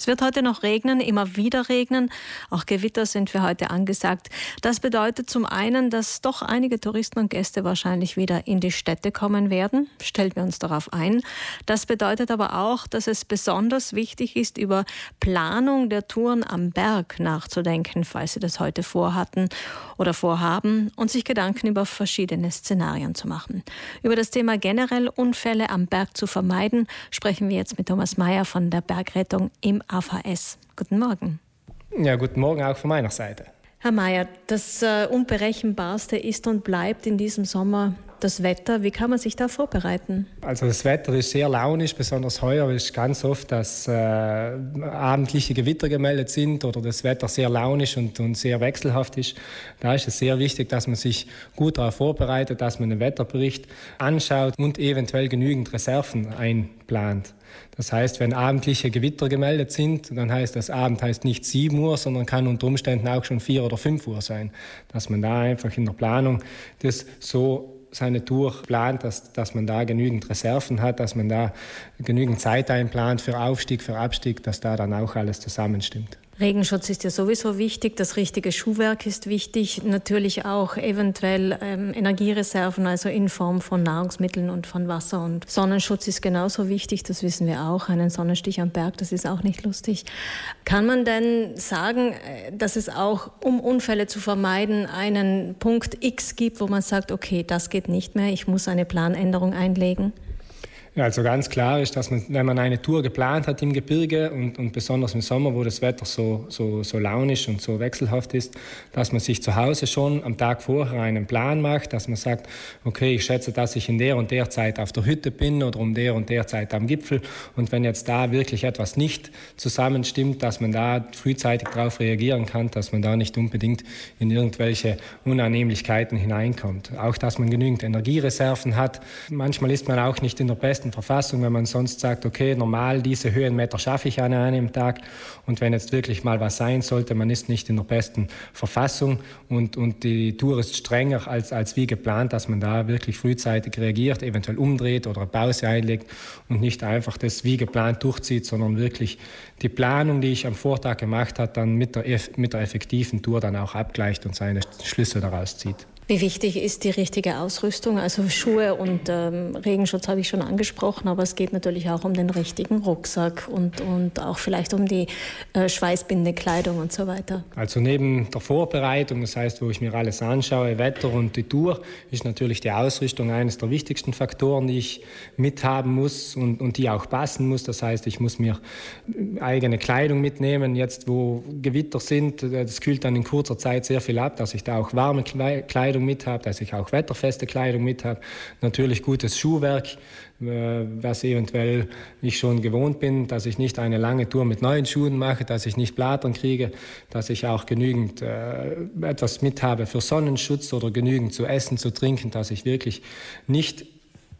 Es wird heute noch regnen, immer wieder regnen. Auch Gewitter sind für heute angesagt. Das bedeutet zum einen, dass doch einige Touristen und Gäste wahrscheinlich wieder in die Städte kommen werden. Stellen wir uns darauf ein. Das bedeutet aber auch, dass es besonders wichtig ist, über Planung der Touren am Berg nachzudenken, falls Sie das heute vorhatten oder vorhaben und sich Gedanken über verschiedene Szenarien zu machen. Über das Thema generell Unfälle am Berg zu vermeiden, sprechen wir jetzt mit Thomas Mayer von der Bergrettung im AVS. Guten Morgen. Ja, guten Morgen auch von meiner Seite. Herr Mayer, das äh, Unberechenbarste ist und bleibt in diesem Sommer das Wetter. Wie kann man sich da vorbereiten? Also das Wetter ist sehr launisch, besonders heuer ist ganz oft, dass äh, abendliche Gewitter gemeldet sind oder das Wetter sehr launisch und, und sehr wechselhaft ist. Da ist es sehr wichtig, dass man sich gut darauf vorbereitet, dass man den Wetterbericht anschaut und eventuell genügend Reserven einplant. Das heißt, wenn abendliche Gewitter gemeldet sind, dann heißt das Abend heißt nicht 7 Uhr, sondern kann unter Umständen auch schon 4 oder 5 Uhr sein. Dass man da einfach in der Planung das so seine Tour plant, dass, dass man da genügend Reserven hat, dass man da genügend Zeit einplant für Aufstieg, für Abstieg, dass da dann auch alles zusammenstimmt. Regenschutz ist ja sowieso wichtig, das richtige Schuhwerk ist wichtig, natürlich auch eventuell ähm, Energiereserven, also in Form von Nahrungsmitteln und von Wasser. Und Sonnenschutz ist genauso wichtig, das wissen wir auch. Einen Sonnenstich am Berg, das ist auch nicht lustig. Kann man denn sagen, äh, dass es auch, um Unfälle zu vermeiden, einen Punkt X gibt, wo man sagt, okay, das geht nicht mehr, ich muss eine Planänderung einlegen? Also ganz klar ist, dass man, wenn man eine Tour geplant hat im Gebirge und, und besonders im Sommer, wo das Wetter so, so, so launisch und so wechselhaft ist, dass man sich zu Hause schon am Tag vorher einen Plan macht, dass man sagt, okay, ich schätze, dass ich in der und der Zeit auf der Hütte bin oder um der und der Zeit am Gipfel. Und wenn jetzt da wirklich etwas nicht zusammenstimmt, dass man da frühzeitig darauf reagieren kann, dass man da nicht unbedingt in irgendwelche Unannehmlichkeiten hineinkommt. Auch, dass man genügend Energiereserven hat. Manchmal ist man auch nicht in der besten besten Verfassung, wenn man sonst sagt, okay, normal diese Höhenmeter schaffe ich an einem Tag und wenn jetzt wirklich mal was sein sollte, man ist nicht in der besten Verfassung und, und die Tour ist strenger als, als wie geplant, dass man da wirklich frühzeitig reagiert, eventuell umdreht oder eine Pause einlegt und nicht einfach das wie geplant durchzieht, sondern wirklich die Planung, die ich am Vortag gemacht habe, dann mit der, mit der effektiven Tour dann auch abgleicht und seine Schlüsse daraus zieht. Wie wichtig ist die richtige Ausrüstung? Also Schuhe und ähm, Regenschutz habe ich schon angesprochen, aber es geht natürlich auch um den richtigen Rucksack und, und auch vielleicht um die äh, schweißbindende Kleidung und so weiter. Also neben der Vorbereitung, das heißt, wo ich mir alles anschaue, Wetter und die Tour, ist natürlich die Ausrüstung eines der wichtigsten Faktoren, die ich mithaben muss und, und die auch passen muss. Das heißt, ich muss mir eigene Kleidung mitnehmen. Jetzt, wo Gewitter sind, äh, das kühlt dann in kurzer Zeit sehr viel ab, dass ich da auch warme Kleidung Kleidung mit habe, dass ich auch wetterfeste Kleidung mit habe. Natürlich gutes Schuhwerk, äh, was eventuell ich schon gewohnt bin, dass ich nicht eine lange Tour mit neuen Schuhen mache, dass ich nicht Blatern kriege, dass ich auch genügend äh, etwas mit habe für Sonnenschutz oder genügend zu essen, zu trinken, dass ich wirklich nicht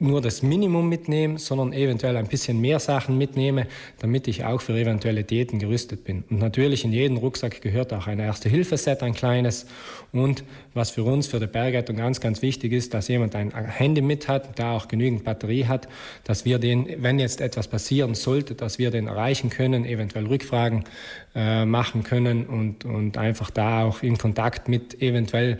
nur das Minimum mitnehme, sondern eventuell ein bisschen mehr Sachen mitnehme, damit ich auch für Eventualitäten gerüstet bin. Und natürlich in jeden Rucksack gehört auch ein Erste-Hilfe-Set, ein kleines. Und was für uns, für die Bergrettung ganz, ganz wichtig ist, dass jemand ein Handy mit hat, da auch genügend Batterie hat, dass wir den, wenn jetzt etwas passieren sollte, dass wir den erreichen können, eventuell Rückfragen äh, machen können und, und einfach da auch in Kontakt mit eventuell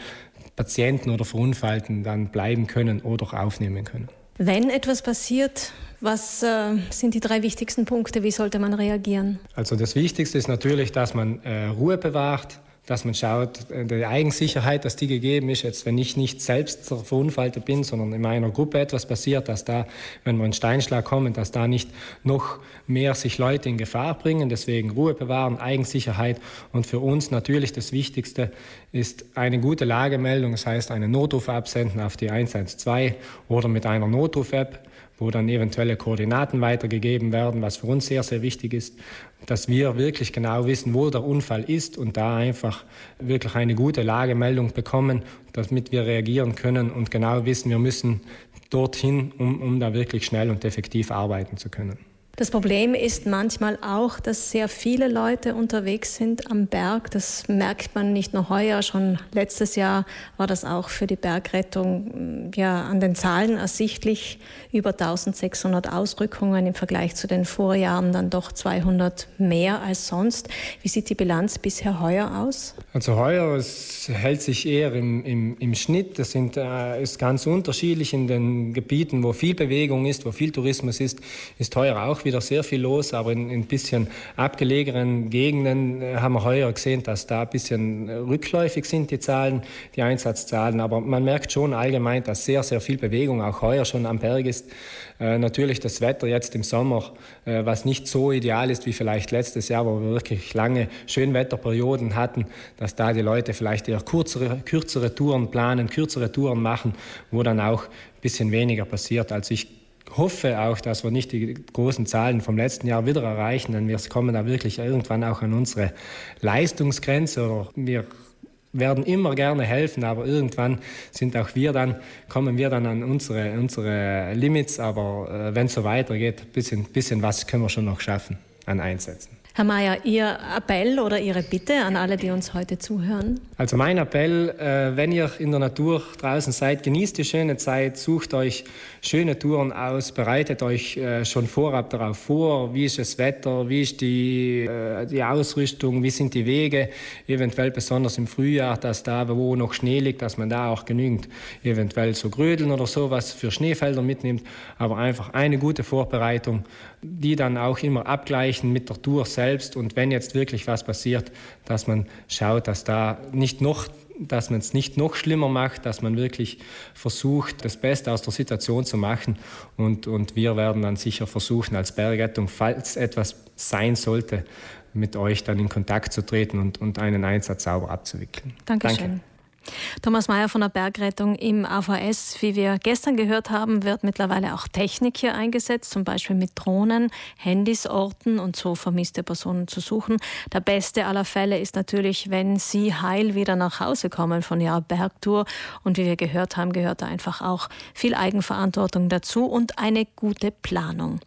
Patienten oder Verunfallten dann bleiben können oder auch aufnehmen können. Wenn etwas passiert, was äh, sind die drei wichtigsten Punkte? Wie sollte man reagieren? Also das Wichtigste ist natürlich, dass man äh, Ruhe bewahrt, dass man schaut, äh, die Eigensicherheit, dass die gegeben ist, jetzt wenn ich nicht selbst verunfallte bin, sondern in meiner Gruppe etwas passiert, dass da, wenn wir einen Steinschlag kommen, dass da nicht noch mehr sich Leute in Gefahr bringen. Deswegen Ruhe bewahren, Eigensicherheit und für uns natürlich das Wichtigste ist eine gute Lagemeldung, das heißt einen Notruf absenden auf die 112 oder mit einer Notruf-App wo dann eventuelle Koordinaten weitergegeben werden, was für uns sehr, sehr wichtig ist, dass wir wirklich genau wissen, wo der Unfall ist und da einfach wirklich eine gute Lagemeldung bekommen, damit wir reagieren können und genau wissen, wir müssen dorthin, um, um da wirklich schnell und effektiv arbeiten zu können. Das Problem ist manchmal auch, dass sehr viele Leute unterwegs sind am Berg. Das merkt man nicht nur heuer, schon letztes Jahr war das auch für die Bergrettung mm, ja an den Zahlen ersichtlich. Über 1600 Ausrückungen im Vergleich zu den Vorjahren, dann doch 200 mehr als sonst. Wie sieht die Bilanz bisher heuer aus? Also heuer es hält sich eher im, im, im Schnitt. Das sind, äh, ist ganz unterschiedlich in den Gebieten, wo viel Bewegung ist, wo viel Tourismus ist, ist heuer auch wieder sehr viel los. Aber in ein bisschen abgelegenen Gegenden äh, haben wir heuer gesehen, dass da ein bisschen rückläufig sind die Zahlen, die Einsatzzahlen. Aber man merkt schon allgemein, dass sehr, sehr viel Bewegung auch heuer schon am Berg ist. Äh, natürlich das Wetter jetzt im Sommer, äh, was nicht so ideal ist wie vielleicht letztes Jahr, wo wir wirklich lange Schönwetterperioden hatten, dass da die Leute vielleicht eher kürzere, kürzere Touren planen, kürzere Touren machen, wo dann auch ein bisschen weniger passiert. Also ich hoffe auch, dass wir nicht die großen Zahlen vom letzten Jahr wieder erreichen, denn wir kommen da wirklich irgendwann auch an unsere Leistungsgrenze wir werden immer gerne helfen, aber irgendwann sind auch wir dann, kommen wir dann an unsere, unsere Limits. Aber äh, wenn es so weitergeht, ein bisschen, bisschen was können wir schon noch schaffen an Einsätzen. Herr Mayer, Ihr Appell oder Ihre Bitte an alle, die uns heute zuhören? Also mein Appell, äh, wenn ihr in der Natur draußen seid, genießt die schöne Zeit, sucht euch schöne Touren aus, bereitet euch äh, schon vorab darauf vor, wie ist das Wetter, wie ist die, äh, die Ausrüstung, wie sind die Wege, eventuell besonders im Frühjahr, dass da, wo noch Schnee liegt, dass man da auch genügend eventuell so Grödeln oder sowas für Schneefelder mitnimmt, aber einfach eine gute Vorbereitung, die dann auch immer abgleichen mit der Tour selbst selbst und wenn jetzt wirklich was passiert, dass man schaut, dass da nicht noch dass man es nicht noch schlimmer macht, dass man wirklich versucht, das Beste aus der Situation zu machen. Und, und wir werden dann sicher versuchen, als Bergrettung, falls etwas sein sollte, mit euch dann in Kontakt zu treten und, und einen Einsatz sauber abzuwickeln. Dankeschön. Danke. Thomas Mayer von der Bergrettung im AVS. Wie wir gestern gehört haben, wird mittlerweile auch Technik hier eingesetzt, zum Beispiel mit Drohnen, Handys orten und so vermisste Personen zu suchen. Der beste aller Fälle ist natürlich, wenn Sie heil wieder nach Hause kommen von Ihrer Bergtour. Und wie wir gehört haben, gehört da einfach auch viel Eigenverantwortung dazu und eine gute Planung.